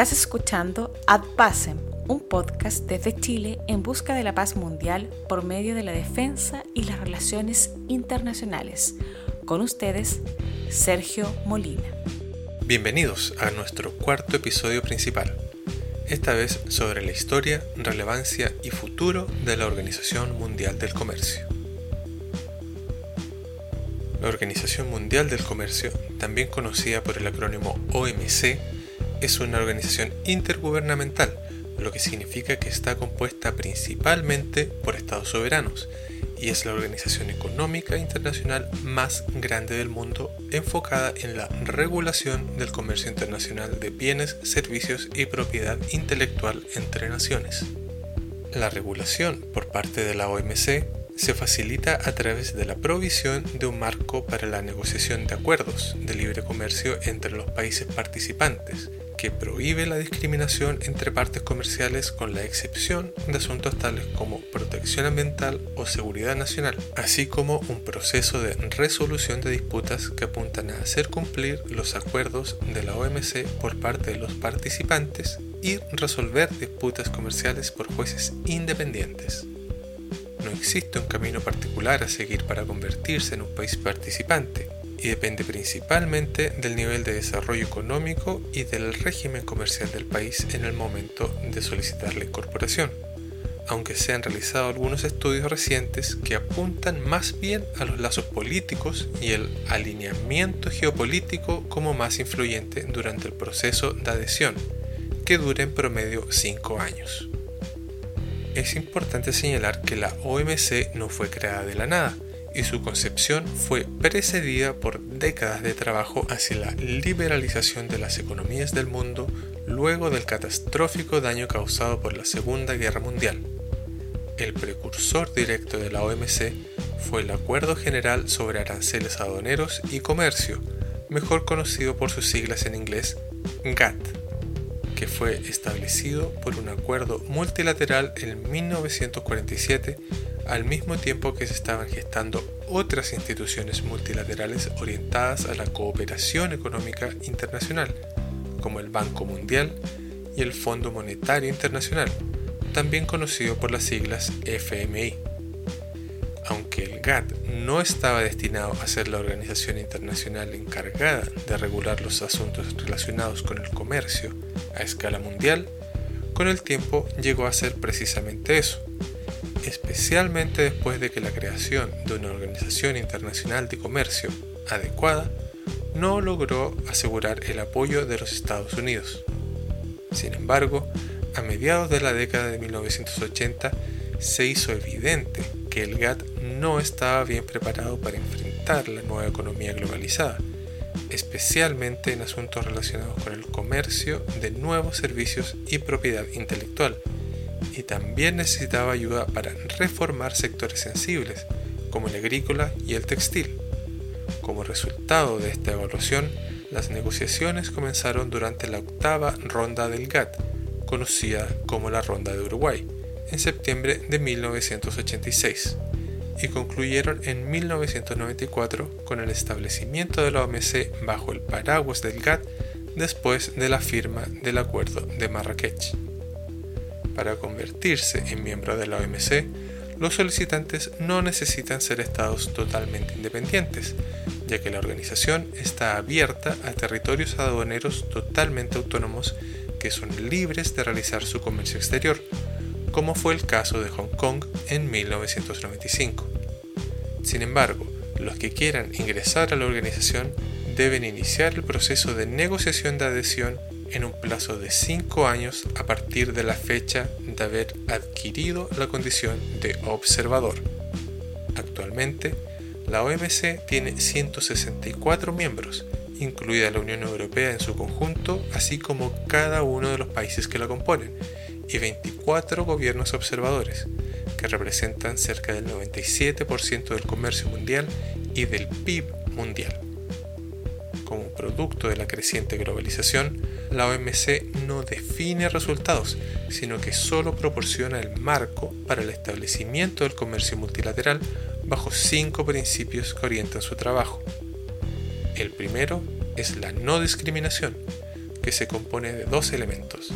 Estás escuchando Ad Pacem, un podcast desde Chile en busca de la paz mundial por medio de la defensa y las relaciones internacionales. Con ustedes, Sergio Molina. Bienvenidos a nuestro cuarto episodio principal, esta vez sobre la historia, relevancia y futuro de la Organización Mundial del Comercio. La Organización Mundial del Comercio, también conocida por el acrónimo OMC, es una organización intergubernamental, lo que significa que está compuesta principalmente por estados soberanos y es la organización económica internacional más grande del mundo enfocada en la regulación del comercio internacional de bienes, servicios y propiedad intelectual entre naciones. La regulación por parte de la OMC se facilita a través de la provisión de un marco para la negociación de acuerdos de libre comercio entre los países participantes, que prohíbe la discriminación entre partes comerciales con la excepción de asuntos tales como protección ambiental o seguridad nacional, así como un proceso de resolución de disputas que apuntan a hacer cumplir los acuerdos de la OMC por parte de los participantes y resolver disputas comerciales por jueces independientes. No existe un camino particular a seguir para convertirse en un país participante, y depende principalmente del nivel de desarrollo económico y del régimen comercial del país en el momento de solicitar la incorporación, aunque se han realizado algunos estudios recientes que apuntan más bien a los lazos políticos y el alineamiento geopolítico como más influyente durante el proceso de adhesión, que dura en promedio 5 años. Es importante señalar que la OMC no fue creada de la nada, y su concepción fue precedida por décadas de trabajo hacia la liberalización de las economías del mundo luego del catastrófico daño causado por la Segunda Guerra Mundial. El precursor directo de la OMC fue el Acuerdo General sobre Aranceles Aduaneros y Comercio, mejor conocido por sus siglas en inglés GATT, que fue establecido por un acuerdo multilateral en 1947 al mismo tiempo que se estaban gestando otras instituciones multilaterales orientadas a la cooperación económica internacional, como el Banco Mundial y el Fondo Monetario Internacional, también conocido por las siglas FMI. Aunque el GATT no estaba destinado a ser la organización internacional encargada de regular los asuntos relacionados con el comercio a escala mundial, con el tiempo llegó a ser precisamente eso, especialmente después de que la creación de una organización internacional de comercio adecuada no logró asegurar el apoyo de los Estados Unidos. Sin embargo, a mediados de la década de 1980 se hizo evidente que el GATT no estaba bien preparado para enfrentar la nueva economía globalizada, especialmente en asuntos relacionados con el comercio de nuevos servicios y propiedad intelectual, y también necesitaba ayuda para reformar sectores sensibles, como el agrícola y el textil. Como resultado de esta evaluación, las negociaciones comenzaron durante la octava ronda del GATT, conocida como la Ronda de Uruguay, en septiembre de 1986, y concluyeron en 1994 con el establecimiento de la OMC bajo el paraguas del GATT después de la firma del Acuerdo de Marrakech. Para convertirse en miembro de la OMC, los solicitantes no necesitan ser estados totalmente independientes, ya que la organización está abierta a territorios aduaneros totalmente autónomos que son libres de realizar su comercio exterior, como fue el caso de Hong Kong en 1995. Sin embargo, los que quieran ingresar a la organización deben iniciar el proceso de negociación de adhesión en un plazo de 5 años a partir de la fecha de haber adquirido la condición de observador. Actualmente, la OMC tiene 164 miembros, incluida la Unión Europea en su conjunto, así como cada uno de los países que la componen, y 24 gobiernos observadores, que representan cerca del 97% del comercio mundial y del PIB mundial. Como producto de la creciente globalización, la OMC no define resultados, sino que solo proporciona el marco para el establecimiento del comercio multilateral bajo cinco principios que orientan su trabajo. El primero es la no discriminación, que se compone de dos elementos,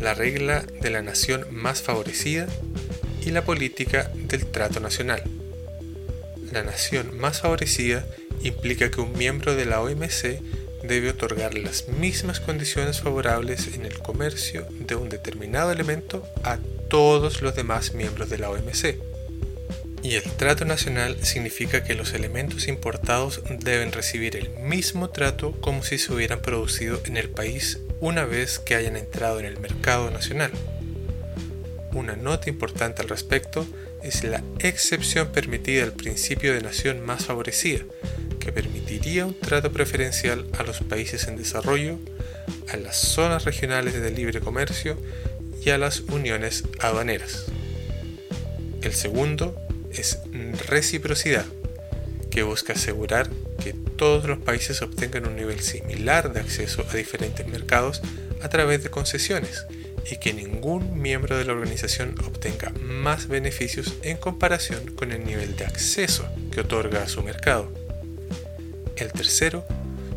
la regla de la nación más favorecida y la política del trato nacional. La nación más favorecida implica que un miembro de la OMC debe otorgar las mismas condiciones favorables en el comercio de un determinado elemento a todos los demás miembros de la OMC. Y el trato nacional significa que los elementos importados deben recibir el mismo trato como si se hubieran producido en el país una vez que hayan entrado en el mercado nacional. Una nota importante al respecto es la excepción permitida al principio de nación más favorecida, que permitiría un trato preferencial a los países en desarrollo, a las zonas regionales de libre comercio y a las uniones aduaneras. El segundo es reciprocidad, que busca asegurar que todos los países obtengan un nivel similar de acceso a diferentes mercados a través de concesiones y que ningún miembro de la organización obtenga más beneficios en comparación con el nivel de acceso que otorga a su mercado. El tercero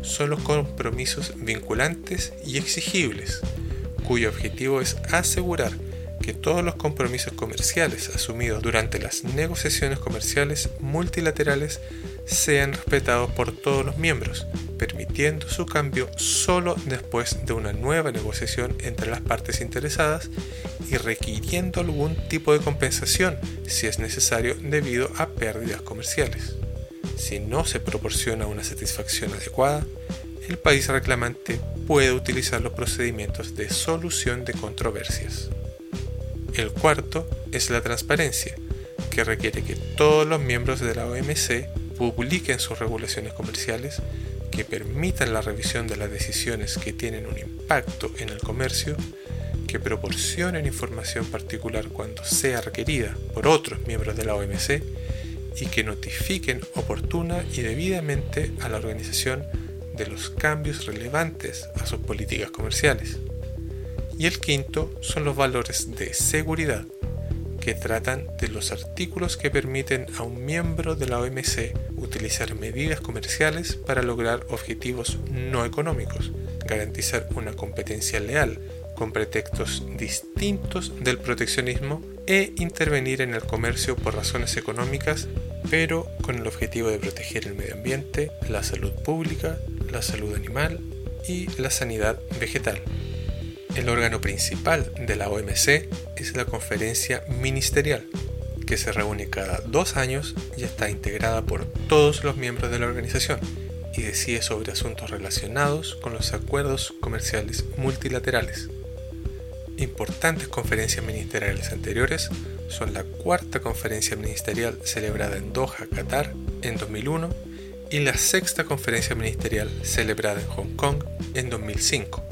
son los compromisos vinculantes y exigibles, cuyo objetivo es asegurar que todos los compromisos comerciales asumidos durante las negociaciones comerciales multilaterales sean respetados por todos los miembros, permitiendo su cambio solo después de una nueva negociación entre las partes interesadas y requiriendo algún tipo de compensación si es necesario debido a pérdidas comerciales. Si no se proporciona una satisfacción adecuada, el país reclamante puede utilizar los procedimientos de solución de controversias. El cuarto es la transparencia, que requiere que todos los miembros de la OMC publiquen sus regulaciones comerciales, que permitan la revisión de las decisiones que tienen un impacto en el comercio, que proporcionen información particular cuando sea requerida por otros miembros de la OMC y que notifiquen oportuna y debidamente a la organización de los cambios relevantes a sus políticas comerciales. Y el quinto son los valores de seguridad, que tratan de los artículos que permiten a un miembro de la OMC utilizar medidas comerciales para lograr objetivos no económicos, garantizar una competencia leal con pretextos distintos del proteccionismo e intervenir en el comercio por razones económicas, pero con el objetivo de proteger el medio ambiente, la salud pública, la salud animal y la sanidad vegetal. El órgano principal de la OMC es la Conferencia Ministerial, que se reúne cada dos años y está integrada por todos los miembros de la organización y decide sobre asuntos relacionados con los acuerdos comerciales multilaterales. Importantes conferencias ministeriales anteriores son la cuarta conferencia ministerial celebrada en Doha, Qatar, en 2001 y la sexta conferencia ministerial celebrada en Hong Kong en 2005.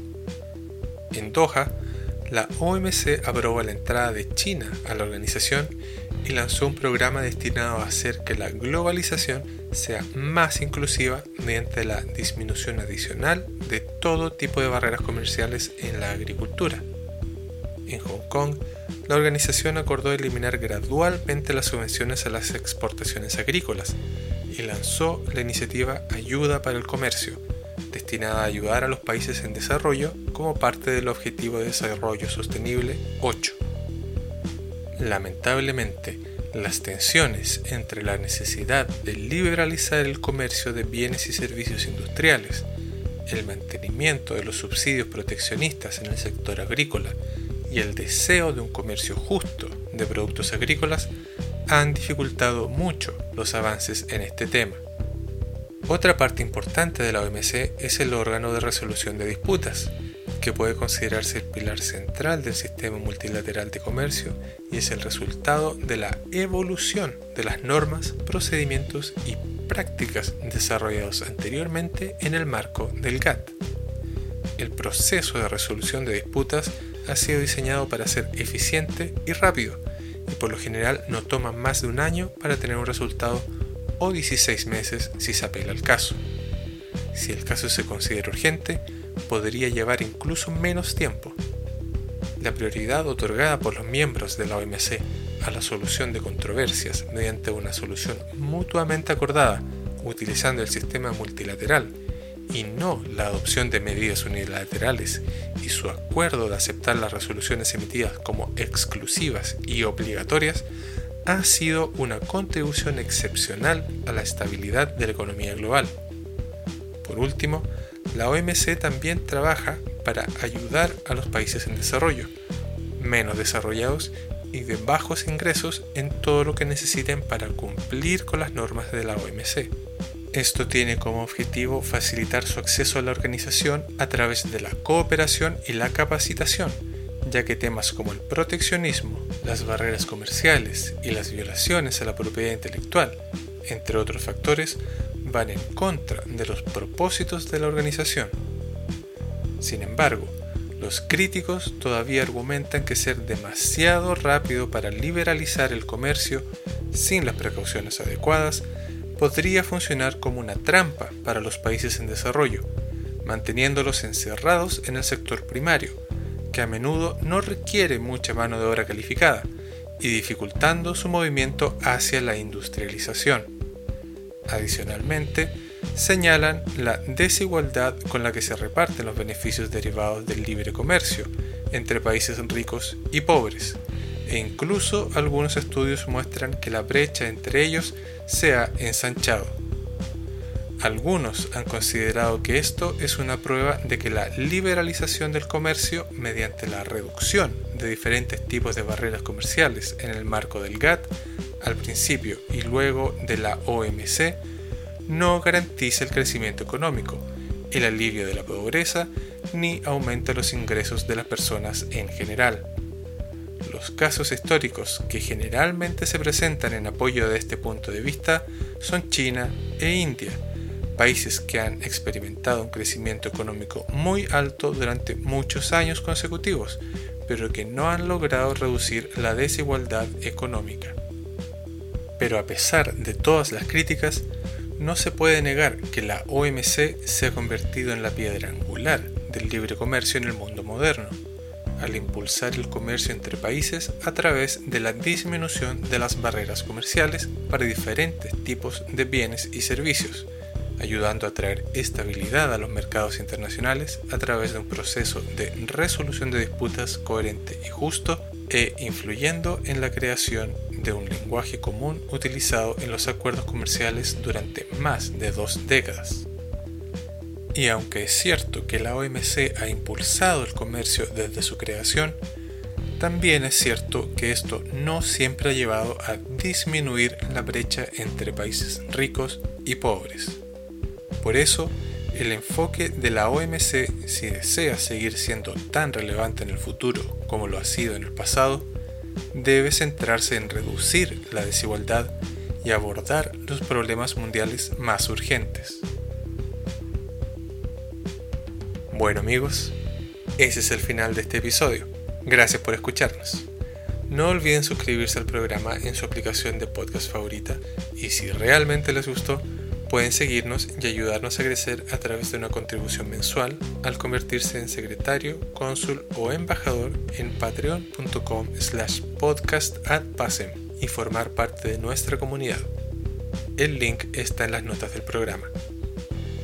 En Doha, la OMC aprobó la entrada de China a la organización y lanzó un programa destinado a hacer que la globalización sea más inclusiva mediante la disminución adicional de todo tipo de barreras comerciales en la agricultura. En Hong Kong, la organización acordó eliminar gradualmente las subvenciones a las exportaciones agrícolas y lanzó la iniciativa Ayuda para el Comercio, destinada a ayudar a los países en desarrollo como parte del Objetivo de Desarrollo Sostenible 8. Lamentablemente, las tensiones entre la necesidad de liberalizar el comercio de bienes y servicios industriales, el mantenimiento de los subsidios proteccionistas en el sector agrícola y el deseo de un comercio justo de productos agrícolas han dificultado mucho los avances en este tema. Otra parte importante de la OMC es el órgano de resolución de disputas, que puede considerarse el pilar central del sistema multilateral de comercio y es el resultado de la evolución de las normas, procedimientos y prácticas desarrollados anteriormente en el marco del GATT. El proceso de resolución de disputas ha sido diseñado para ser eficiente y rápido, y por lo general no toma más de un año para tener un resultado o 16 meses si se apela al caso. Si el caso se considera urgente, podría llevar incluso menos tiempo. La prioridad otorgada por los miembros de la OMC a la solución de controversias mediante una solución mutuamente acordada utilizando el sistema multilateral y no la adopción de medidas unilaterales y su acuerdo de aceptar las resoluciones emitidas como exclusivas y obligatorias ha sido una contribución excepcional a la estabilidad de la economía global. Por último, la OMC también trabaja para ayudar a los países en desarrollo, menos desarrollados y de bajos ingresos en todo lo que necesiten para cumplir con las normas de la OMC. Esto tiene como objetivo facilitar su acceso a la organización a través de la cooperación y la capacitación, ya que temas como el proteccionismo, las barreras comerciales y las violaciones a la propiedad intelectual, entre otros factores, van en contra de los propósitos de la organización. Sin embargo, los críticos todavía argumentan que ser demasiado rápido para liberalizar el comercio sin las precauciones adecuadas podría funcionar como una trampa para los países en desarrollo, manteniéndolos encerrados en el sector primario, que a menudo no requiere mucha mano de obra calificada, y dificultando su movimiento hacia la industrialización. Adicionalmente, señalan la desigualdad con la que se reparten los beneficios derivados del libre comercio entre países ricos y pobres, e incluso algunos estudios muestran que la brecha entre ellos se ha ensanchado. Algunos han considerado que esto es una prueba de que la liberalización del comercio mediante la reducción de diferentes tipos de barreras comerciales en el marco del GATT al principio y luego de la OMC no garantiza el crecimiento económico, el alivio de la pobreza ni aumenta los ingresos de las personas en general. Los casos históricos que generalmente se presentan en apoyo de este punto de vista son China e India, países que han experimentado un crecimiento económico muy alto durante muchos años consecutivos, pero que no han logrado reducir la desigualdad económica. Pero a pesar de todas las críticas, no se puede negar que la OMC se ha convertido en la piedra angular del libre comercio en el mundo moderno, al impulsar el comercio entre países a través de la disminución de las barreras comerciales para diferentes tipos de bienes y servicios, ayudando a traer estabilidad a los mercados internacionales a través de un proceso de resolución de disputas coherente y justo e influyendo en la creación de un lenguaje común utilizado en los acuerdos comerciales durante más de dos décadas. Y aunque es cierto que la OMC ha impulsado el comercio desde su creación, también es cierto que esto no siempre ha llevado a disminuir la brecha entre países ricos y pobres. Por eso, el enfoque de la OMC, si desea seguir siendo tan relevante en el futuro como lo ha sido en el pasado, debe centrarse en reducir la desigualdad y abordar los problemas mundiales más urgentes. Bueno amigos, ese es el final de este episodio. Gracias por escucharnos. No olviden suscribirse al programa en su aplicación de podcast favorita y si realmente les gustó, Pueden seguirnos y ayudarnos a crecer a través de una contribución mensual al convertirse en secretario, cónsul o embajador en patreon.com slash podcast y formar parte de nuestra comunidad. El link está en las notas del programa.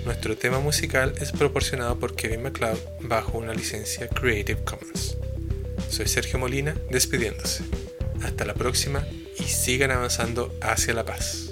Nuestro tema musical es proporcionado por Kevin MacLeod bajo una licencia Creative Commons. Soy Sergio Molina despidiéndose. Hasta la próxima y sigan avanzando hacia la paz.